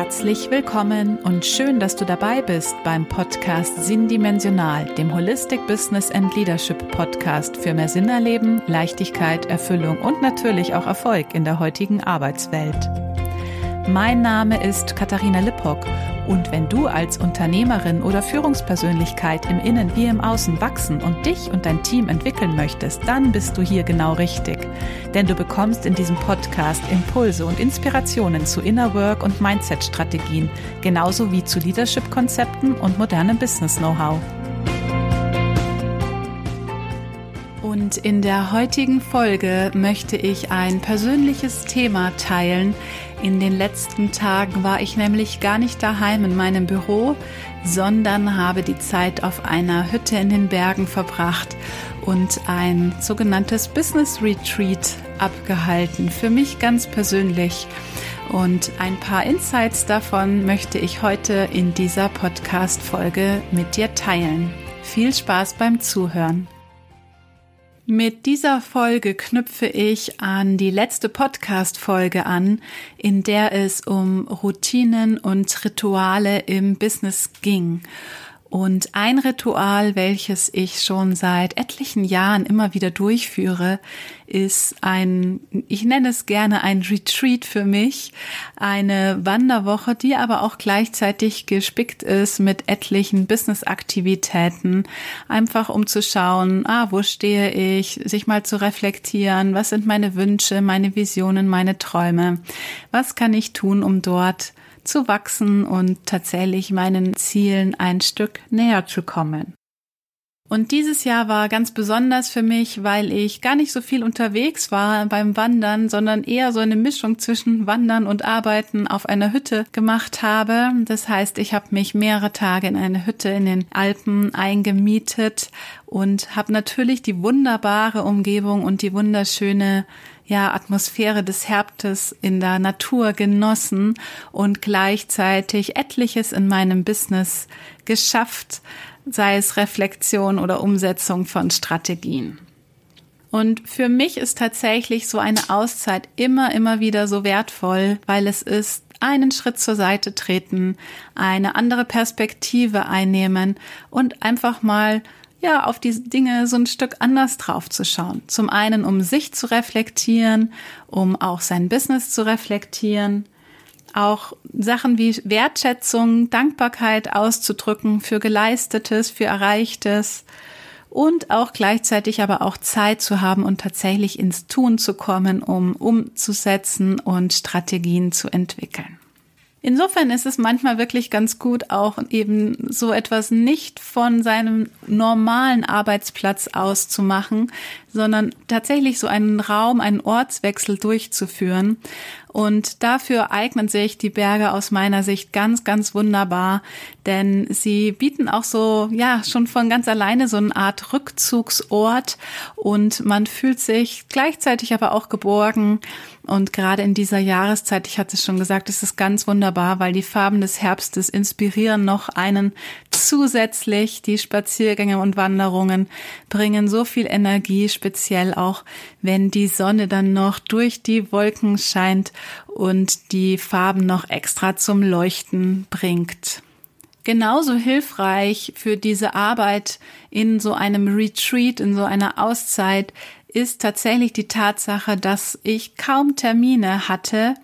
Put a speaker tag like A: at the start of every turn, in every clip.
A: Herzlich willkommen und schön, dass du dabei bist beim Podcast Sinndimensional, dem Holistic Business and Leadership Podcast für mehr Sinn erleben, Leichtigkeit, Erfüllung und natürlich auch Erfolg in der heutigen Arbeitswelt. Mein Name ist Katharina Lippock und wenn du als Unternehmerin oder Führungspersönlichkeit im Innen wie im Außen wachsen und dich und dein Team entwickeln möchtest, dann bist du hier genau richtig. Denn du bekommst in diesem Podcast Impulse und Inspirationen zu Inner Work und Mindset-Strategien, genauso wie zu Leadership-Konzepten und modernem Business-Know-how. Und in der heutigen Folge möchte ich ein persönliches Thema teilen, in den letzten Tagen war ich nämlich gar nicht daheim in meinem Büro, sondern habe die Zeit auf einer Hütte in den Bergen verbracht und ein sogenanntes Business Retreat abgehalten. Für mich ganz persönlich. Und ein paar Insights davon möchte ich heute in dieser Podcast-Folge mit dir teilen. Viel Spaß beim Zuhören. Mit dieser Folge knüpfe ich an die letzte Podcast-Folge an, in der es um Routinen und Rituale im Business ging. Und ein Ritual, welches ich schon seit etlichen Jahren immer wieder durchführe, ist ein, ich nenne es gerne ein Retreat für mich, eine Wanderwoche, die aber auch gleichzeitig gespickt ist mit etlichen Business-Aktivitäten, einfach um zu schauen, ah, wo stehe ich, sich mal zu reflektieren, was sind meine Wünsche, meine Visionen, meine Träume, was kann ich tun, um dort zu wachsen und tatsächlich meinen Zielen ein Stück näher zu kommen. Und dieses Jahr war ganz besonders für mich, weil ich gar nicht so viel unterwegs war beim Wandern, sondern eher so eine Mischung zwischen Wandern und Arbeiten auf einer Hütte gemacht habe. Das heißt, ich habe mich mehrere Tage in eine Hütte in den Alpen eingemietet und habe natürlich die wunderbare Umgebung und die wunderschöne ja, Atmosphäre des Herbstes in der Natur genossen und gleichzeitig etliches in meinem Business geschafft, sei es Reflexion oder Umsetzung von Strategien. Und für mich ist tatsächlich so eine Auszeit immer, immer wieder so wertvoll, weil es ist einen Schritt zur Seite treten, eine andere Perspektive einnehmen und einfach mal ja, auf diese Dinge so ein Stück anders drauf zu schauen. Zum einen, um sich zu reflektieren, um auch sein Business zu reflektieren, auch Sachen wie Wertschätzung, Dankbarkeit auszudrücken für Geleistetes, für Erreichtes und auch gleichzeitig aber auch Zeit zu haben und tatsächlich ins Tun zu kommen, um umzusetzen und Strategien zu entwickeln. Insofern ist es manchmal wirklich ganz gut, auch eben so etwas nicht von seinem normalen Arbeitsplatz aus zu machen, sondern tatsächlich so einen Raum, einen Ortswechsel durchzuführen. Und dafür eignen sich die Berge aus meiner Sicht ganz, ganz wunderbar, denn sie bieten auch so, ja, schon von ganz alleine so eine Art Rückzugsort und man fühlt sich gleichzeitig aber auch geborgen. Und gerade in dieser Jahreszeit, ich hatte es schon gesagt, ist es ganz wunderbar, weil die Farben des Herbstes inspirieren noch einen zusätzlich. Die Spaziergänge und Wanderungen bringen so viel Energie, speziell auch, wenn die Sonne dann noch durch die Wolken scheint und die Farben noch extra zum Leuchten bringt. Genauso hilfreich für diese Arbeit in so einem Retreat, in so einer Auszeit ist tatsächlich die Tatsache, dass ich kaum Termine hatte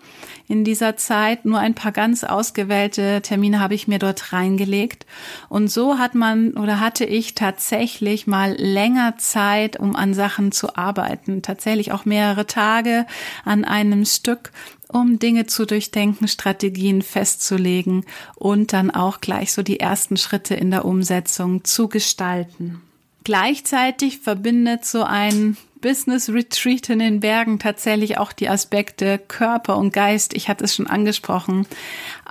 A: in dieser Zeit. Nur ein paar ganz ausgewählte Termine habe ich mir dort reingelegt. Und so hat man oder hatte ich tatsächlich mal länger Zeit, um an Sachen zu arbeiten. Tatsächlich auch mehrere Tage an einem Stück um Dinge zu durchdenken, Strategien festzulegen und dann auch gleich so die ersten Schritte in der Umsetzung zu gestalten. Gleichzeitig verbindet so ein Business Retreat in den Bergen tatsächlich auch die Aspekte Körper und Geist. Ich hatte es schon angesprochen.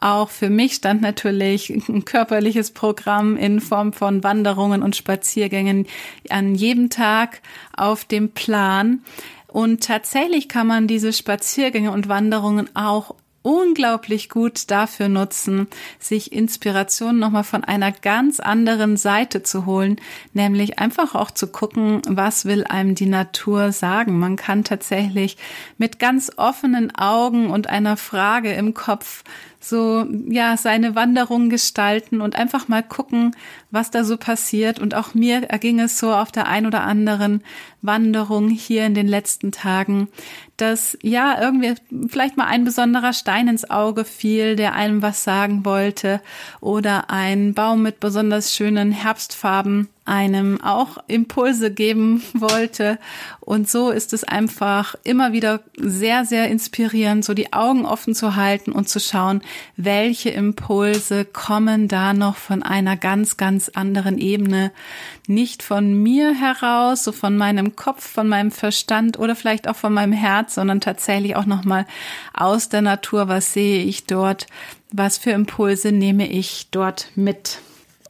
A: Auch für mich stand natürlich ein körperliches Programm in Form von Wanderungen und Spaziergängen an jedem Tag auf dem Plan. Und tatsächlich kann man diese Spaziergänge und Wanderungen auch unglaublich gut dafür nutzen, sich Inspiration nochmal von einer ganz anderen Seite zu holen, nämlich einfach auch zu gucken, was will einem die Natur sagen. Man kann tatsächlich mit ganz offenen Augen und einer Frage im Kopf so, ja, seine Wanderung gestalten und einfach mal gucken, was da so passiert. Und auch mir erging es so auf der ein oder anderen Wanderung hier in den letzten Tagen, dass ja irgendwie vielleicht mal ein besonderer Stein ins Auge fiel, der einem was sagen wollte oder ein Baum mit besonders schönen Herbstfarben einem auch Impulse geben wollte. Und so ist es einfach immer wieder sehr, sehr inspirierend, so die Augen offen zu halten und zu schauen, welche Impulse kommen da noch von einer ganz, ganz anderen Ebene. Nicht von mir heraus, so von meinem Kopf, von meinem Verstand oder vielleicht auch von meinem Herz, sondern tatsächlich auch nochmal aus der Natur. Was sehe ich dort? Was für Impulse nehme ich dort mit?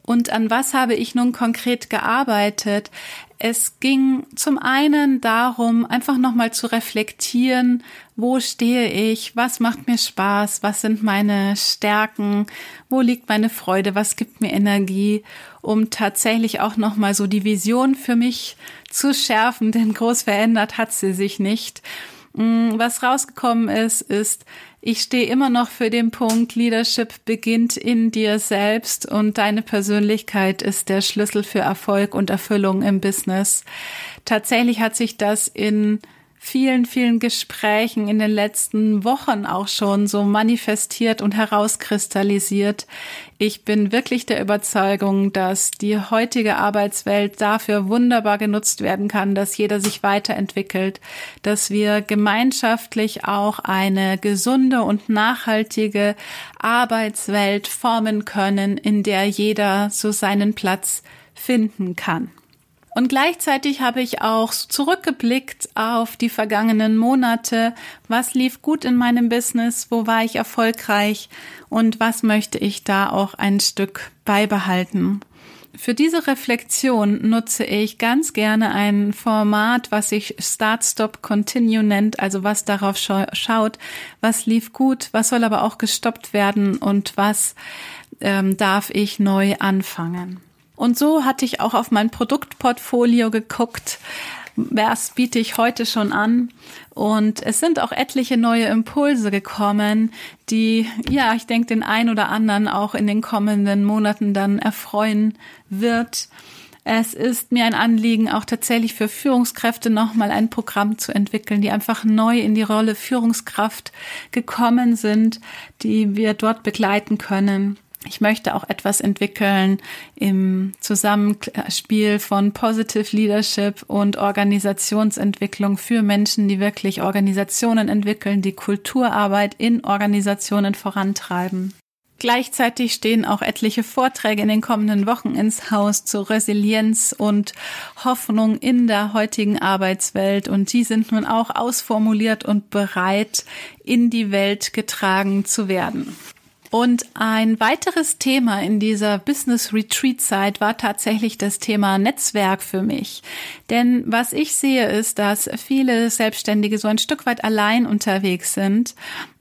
A: Und an was habe ich nun konkret gearbeitet? Es ging zum einen darum, einfach nochmal zu reflektieren, wo stehe ich, was macht mir Spaß, was sind meine Stärken, wo liegt meine Freude, was gibt mir Energie, um tatsächlich auch nochmal so die Vision für mich zu schärfen, denn groß verändert hat sie sich nicht. Mm, was rausgekommen ist, ist, ich stehe immer noch für den Punkt, Leadership beginnt in dir selbst und deine Persönlichkeit ist der Schlüssel für Erfolg und Erfüllung im Business. Tatsächlich hat sich das in vielen, vielen Gesprächen in den letzten Wochen auch schon so manifestiert und herauskristallisiert. Ich bin wirklich der Überzeugung, dass die heutige Arbeitswelt dafür wunderbar genutzt werden kann, dass jeder sich weiterentwickelt, dass wir gemeinschaftlich auch eine gesunde und nachhaltige Arbeitswelt formen können, in der jeder so seinen Platz finden kann. Und gleichzeitig habe ich auch zurückgeblickt auf die vergangenen Monate. Was lief gut in meinem Business? Wo war ich erfolgreich? Und was möchte ich da auch ein Stück beibehalten? Für diese Reflexion nutze ich ganz gerne ein Format, was sich Start, Stop, Continue nennt, also was darauf schaut, was lief gut, was soll aber auch gestoppt werden und was ähm, darf ich neu anfangen. Und so hatte ich auch auf mein Produktportfolio geguckt, was biete ich heute schon an. Und es sind auch etliche neue Impulse gekommen, die, ja, ich denke, den ein oder anderen auch in den kommenden Monaten dann erfreuen wird. Es ist mir ein Anliegen, auch tatsächlich für Führungskräfte nochmal ein Programm zu entwickeln, die einfach neu in die Rolle Führungskraft gekommen sind, die wir dort begleiten können. Ich möchte auch etwas entwickeln im Zusammenspiel von Positive Leadership und Organisationsentwicklung für Menschen, die wirklich Organisationen entwickeln, die Kulturarbeit in Organisationen vorantreiben. Gleichzeitig stehen auch etliche Vorträge in den kommenden Wochen ins Haus zu Resilienz und Hoffnung in der heutigen Arbeitswelt und die sind nun auch ausformuliert und bereit, in die Welt getragen zu werden. Und ein weiteres Thema in dieser Business Retreat Zeit war tatsächlich das Thema Netzwerk für mich. Denn was ich sehe ist, dass viele Selbstständige so ein Stück weit allein unterwegs sind.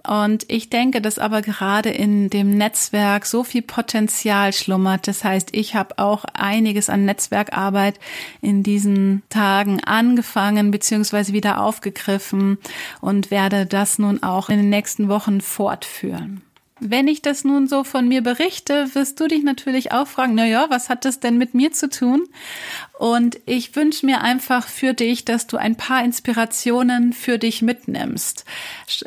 A: Und ich denke, dass aber gerade in dem Netzwerk so viel Potenzial schlummert. Das heißt, ich habe auch einiges an Netzwerkarbeit in diesen Tagen angefangen bzw. wieder aufgegriffen und werde das nun auch in den nächsten Wochen fortführen. Wenn ich das nun so von mir berichte, wirst du dich natürlich auch fragen, na ja, was hat das denn mit mir zu tun? Und ich wünsche mir einfach für dich, dass du ein paar Inspirationen für dich mitnimmst.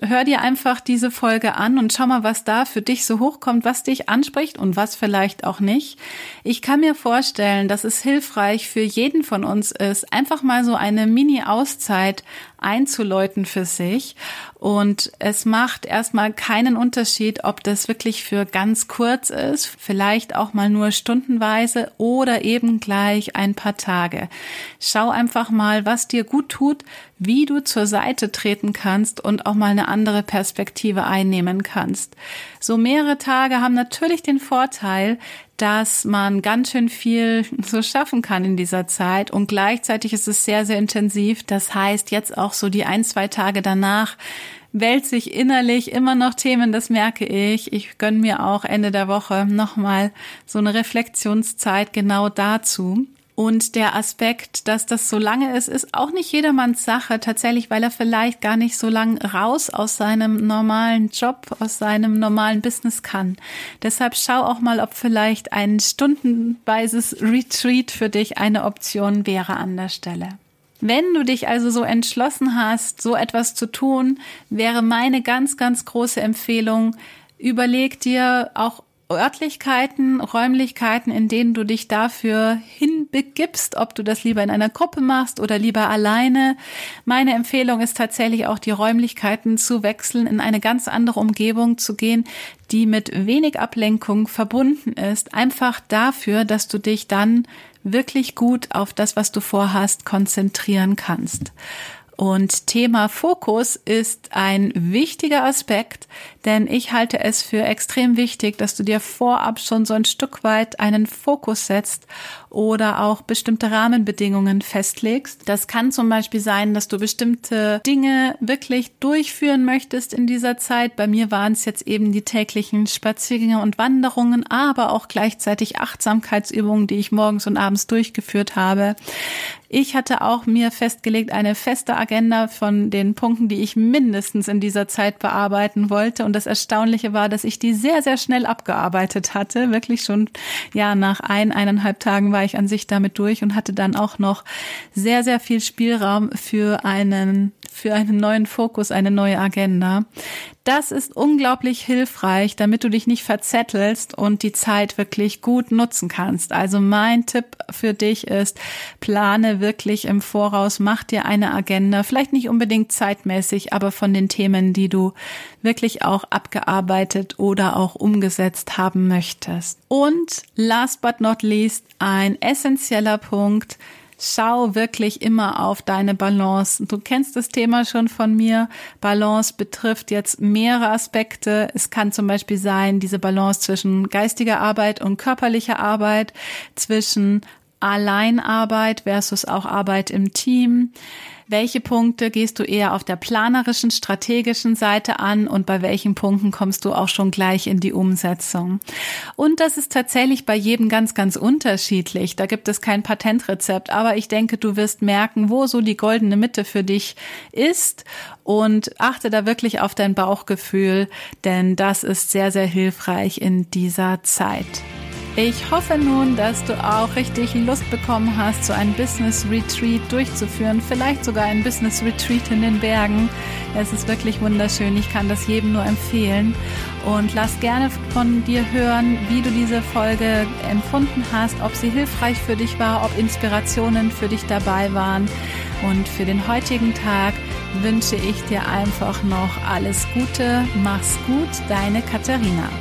A: Hör dir einfach diese Folge an und schau mal, was da für dich so hochkommt, was dich anspricht und was vielleicht auch nicht. Ich kann mir vorstellen, dass es hilfreich für jeden von uns ist, einfach mal so eine Mini-Auszeit einzuläuten für sich. Und es macht erstmal keinen Unterschied, ob das wirklich für ganz kurz ist, vielleicht auch mal nur stundenweise oder eben gleich ein paar Tage. Schau einfach mal, was dir gut tut, wie du zur Seite treten kannst und auch mal eine andere Perspektive einnehmen kannst. So mehrere Tage haben natürlich den Vorteil, dass man ganz schön viel so schaffen kann in dieser Zeit und gleichzeitig ist es sehr, sehr intensiv. Das heißt, jetzt auch so die ein, zwei Tage danach wälzt sich innerlich immer noch Themen, das merke ich. Ich gönne mir auch Ende der Woche nochmal so eine Reflexionszeit genau dazu. Und der Aspekt, dass das so lange ist, ist auch nicht jedermanns Sache, tatsächlich, weil er vielleicht gar nicht so lang raus aus seinem normalen Job, aus seinem normalen Business kann. Deshalb schau auch mal, ob vielleicht ein stundenweises Retreat für dich eine Option wäre an der Stelle. Wenn du dich also so entschlossen hast, so etwas zu tun, wäre meine ganz, ganz große Empfehlung, überleg dir auch Örtlichkeiten, Räumlichkeiten, in denen du dich dafür hinbegibst, ob du das lieber in einer Gruppe machst oder lieber alleine. Meine Empfehlung ist tatsächlich auch die Räumlichkeiten zu wechseln, in eine ganz andere Umgebung zu gehen, die mit wenig Ablenkung verbunden ist, einfach dafür, dass du dich dann wirklich gut auf das, was du vorhast, konzentrieren kannst. Und Thema Fokus ist ein wichtiger Aspekt, denn ich halte es für extrem wichtig, dass du dir vorab schon so ein Stück weit einen Fokus setzt oder auch bestimmte Rahmenbedingungen festlegst. Das kann zum Beispiel sein, dass du bestimmte Dinge wirklich durchführen möchtest in dieser Zeit. Bei mir waren es jetzt eben die täglichen Spaziergänge und Wanderungen, aber auch gleichzeitig Achtsamkeitsübungen, die ich morgens und abends durchgeführt habe. Ich hatte auch mir festgelegt eine feste Agenda von den Punkten, die ich mindestens in dieser Zeit bearbeiten wollte. Und das Erstaunliche war, dass ich die sehr, sehr schnell abgearbeitet hatte. Wirklich schon, ja, nach ein, eineinhalb Tagen war an sich damit durch und hatte dann auch noch sehr, sehr viel Spielraum für einen für einen neuen Fokus, eine neue Agenda. Das ist unglaublich hilfreich, damit du dich nicht verzettelst und die Zeit wirklich gut nutzen kannst. Also mein Tipp für dich ist, plane wirklich im Voraus, mach dir eine Agenda, vielleicht nicht unbedingt zeitmäßig, aber von den Themen, die du wirklich auch abgearbeitet oder auch umgesetzt haben möchtest. Und last but not least, ein essentieller Punkt, schau wirklich immer auf deine Balance. Du kennst das Thema schon von mir. Balance betrifft jetzt mehrere Aspekte. Es kann zum Beispiel sein, diese Balance zwischen geistiger Arbeit und körperlicher Arbeit, zwischen Alleinarbeit versus auch Arbeit im Team. Welche Punkte gehst du eher auf der planerischen, strategischen Seite an und bei welchen Punkten kommst du auch schon gleich in die Umsetzung? Und das ist tatsächlich bei jedem ganz, ganz unterschiedlich. Da gibt es kein Patentrezept, aber ich denke, du wirst merken, wo so die goldene Mitte für dich ist und achte da wirklich auf dein Bauchgefühl, denn das ist sehr, sehr hilfreich in dieser Zeit. Ich hoffe nun, dass du auch richtig Lust bekommen hast, so ein Business Retreat durchzuführen, vielleicht sogar ein Business Retreat in den Bergen. Es ist wirklich wunderschön. Ich kann das jedem nur empfehlen. Und lass gerne von dir hören, wie du diese Folge empfunden hast, ob sie hilfreich für dich war, ob Inspirationen für dich dabei waren. Und für den heutigen Tag wünsche ich dir einfach noch alles Gute. Mach's gut, deine Katharina.